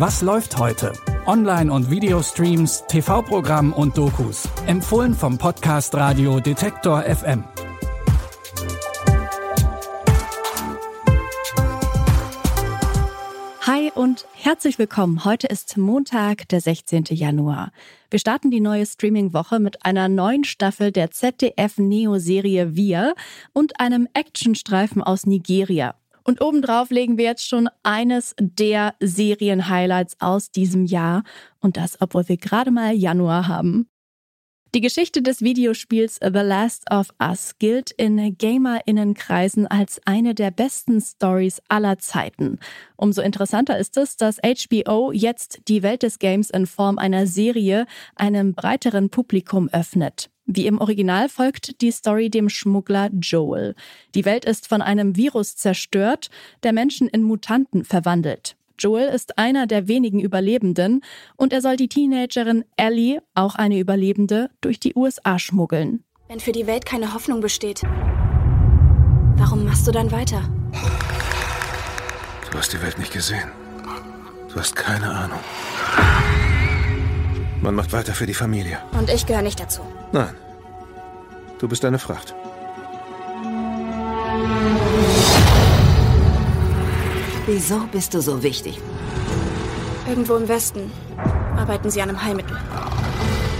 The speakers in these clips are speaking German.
Was läuft heute? Online- und Videostreams, TV-Programm und Dokus. Empfohlen vom Podcast Radio Detektor FM. Hi und herzlich willkommen. Heute ist Montag, der 16. Januar. Wir starten die neue Streaming-Woche mit einer neuen Staffel der ZDF-Neo-Serie Wir und einem Actionstreifen aus Nigeria. Und obendrauf legen wir jetzt schon eines der Serien-Highlights aus diesem Jahr. Und das, obwohl wir gerade mal Januar haben. Die Geschichte des Videospiels The Last of Us gilt in GamerInnenkreisen als eine der besten Stories aller Zeiten. Umso interessanter ist es, dass HBO jetzt die Welt des Games in Form einer Serie einem breiteren Publikum öffnet. Wie im Original folgt die Story dem Schmuggler Joel. Die Welt ist von einem Virus zerstört, der Menschen in Mutanten verwandelt. Joel ist einer der wenigen Überlebenden und er soll die Teenagerin Ellie, auch eine Überlebende, durch die USA schmuggeln. Wenn für die Welt keine Hoffnung besteht, warum machst du dann weiter? Du hast die Welt nicht gesehen. Du hast keine Ahnung. Man macht weiter für die Familie. Und ich gehöre nicht dazu. Nein. Du bist eine Fracht. Wieso bist du so wichtig? Irgendwo im Westen arbeiten sie an einem Heilmittel.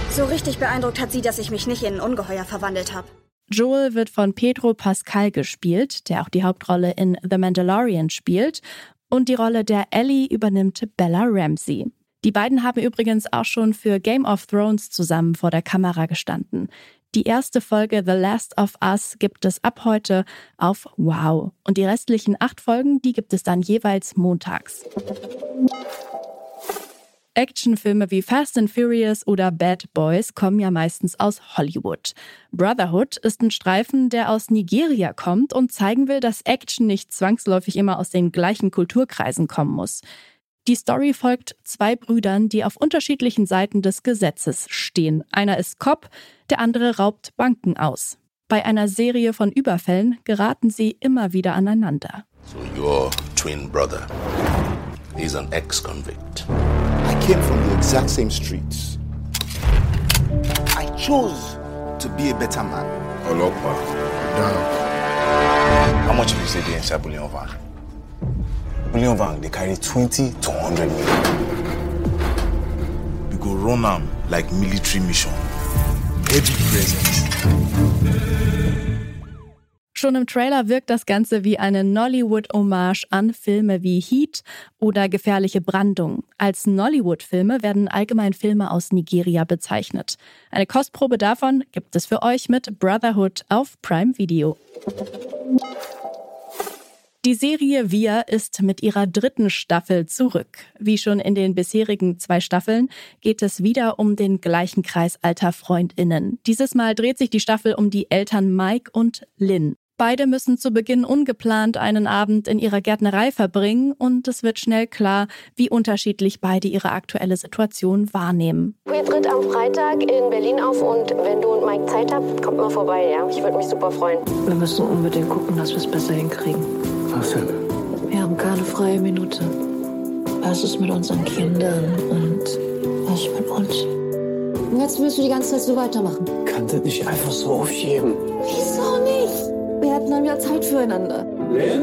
So richtig beeindruckt hat sie, dass ich mich nicht in ein Ungeheuer verwandelt habe. Joel wird von Pedro Pascal gespielt, der auch die Hauptrolle in The Mandalorian spielt. Und die Rolle der Ellie übernimmt Bella Ramsey. Die beiden haben übrigens auch schon für Game of Thrones zusammen vor der Kamera gestanden. Die erste Folge The Last of Us gibt es ab heute auf Wow. Und die restlichen acht Folgen, die gibt es dann jeweils montags. Actionfilme wie Fast and Furious oder Bad Boys kommen ja meistens aus Hollywood. Brotherhood ist ein Streifen, der aus Nigeria kommt und zeigen will, dass Action nicht zwangsläufig immer aus den gleichen Kulturkreisen kommen muss. Die Story folgt zwei Brüdern, die auf unterschiedlichen Seiten des Gesetzes stehen. Einer ist Cop, der andere raubt Banken aus. Bei einer Serie von Überfällen geraten sie immer wieder aneinander. So your twin brother, he's an ex-convict. I came from the exact same streets. I chose to be a better man. Olopa. Down. How much did you say they inside Bullion Van? Bullion Van, they carry 20 to 100 million. We go run am like military mission. Heavy present. Schon im Trailer wirkt das Ganze wie eine Nollywood-Hommage an Filme wie Heat oder Gefährliche Brandung. Als Nollywood-Filme werden allgemein Filme aus Nigeria bezeichnet. Eine Kostprobe davon gibt es für euch mit Brotherhood auf Prime Video. Die Serie Wir ist mit ihrer dritten Staffel zurück. Wie schon in den bisherigen zwei Staffeln geht es wieder um den gleichen Kreis alter Freundinnen. Dieses Mal dreht sich die Staffel um die Eltern Mike und Lynn. Beide müssen zu Beginn ungeplant einen Abend in ihrer Gärtnerei verbringen und es wird schnell klar, wie unterschiedlich beide ihre aktuelle Situation wahrnehmen. Wir tritt am Freitag in Berlin auf und wenn du und Mike Zeit habt, kommt mal vorbei, ja? Ich würde mich super freuen. Wir müssen unbedingt gucken, dass wir es besser hinkriegen. Was denn? Wir haben keine freie Minute. Was ist mit unseren Kindern und was ist mit uns? Und jetzt willst du die ganze Zeit so weitermachen. Kann das nicht einfach so aufschieben? Wieso nicht? Wir hätten dann wieder Zeit füreinander. Len?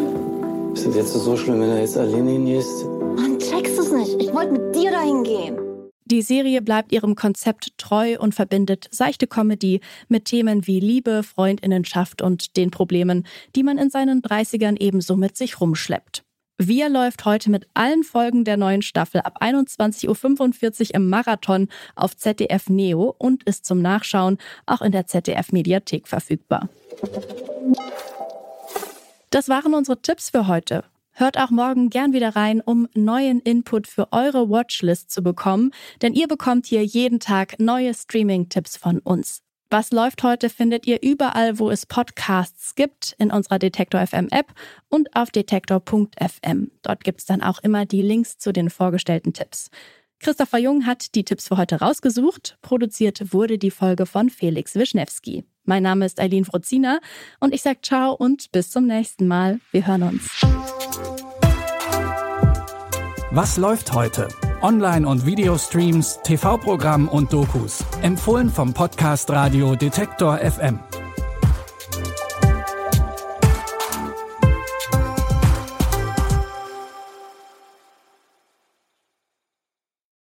Ist das jetzt so schlimm, wenn er jetzt alleine hingehst? Mann, checkst du's nicht? Ich wollte mit dir dahin gehen. Die Serie bleibt ihrem Konzept treu und verbindet seichte Comedy mit Themen wie Liebe, Freundinnenschaft und den Problemen, die man in seinen 30ern ebenso mit sich rumschleppt. Wir läuft heute mit allen Folgen der neuen Staffel ab 21.45 Uhr im Marathon auf ZDF Neo und ist zum Nachschauen auch in der ZDF Mediathek verfügbar. Das waren unsere Tipps für heute. Hört auch morgen gern wieder rein, um neuen Input für eure Watchlist zu bekommen, denn ihr bekommt hier jeden Tag neue Streaming-Tipps von uns. Was läuft heute findet ihr überall, wo es Podcasts gibt, in unserer Detektor FM App und auf detektor.fm. Dort gibt's dann auch immer die Links zu den vorgestellten Tipps. Christopher Jung hat die Tipps für heute rausgesucht. Produziert wurde die Folge von Felix Wischnewski. Mein Name ist Eileen Frozina und ich sage ciao und bis zum nächsten Mal. Wir hören uns. Was läuft heute? Online- und Videostreams, TV-Programm und Dokus. Empfohlen vom Podcast Radio Detektor FM.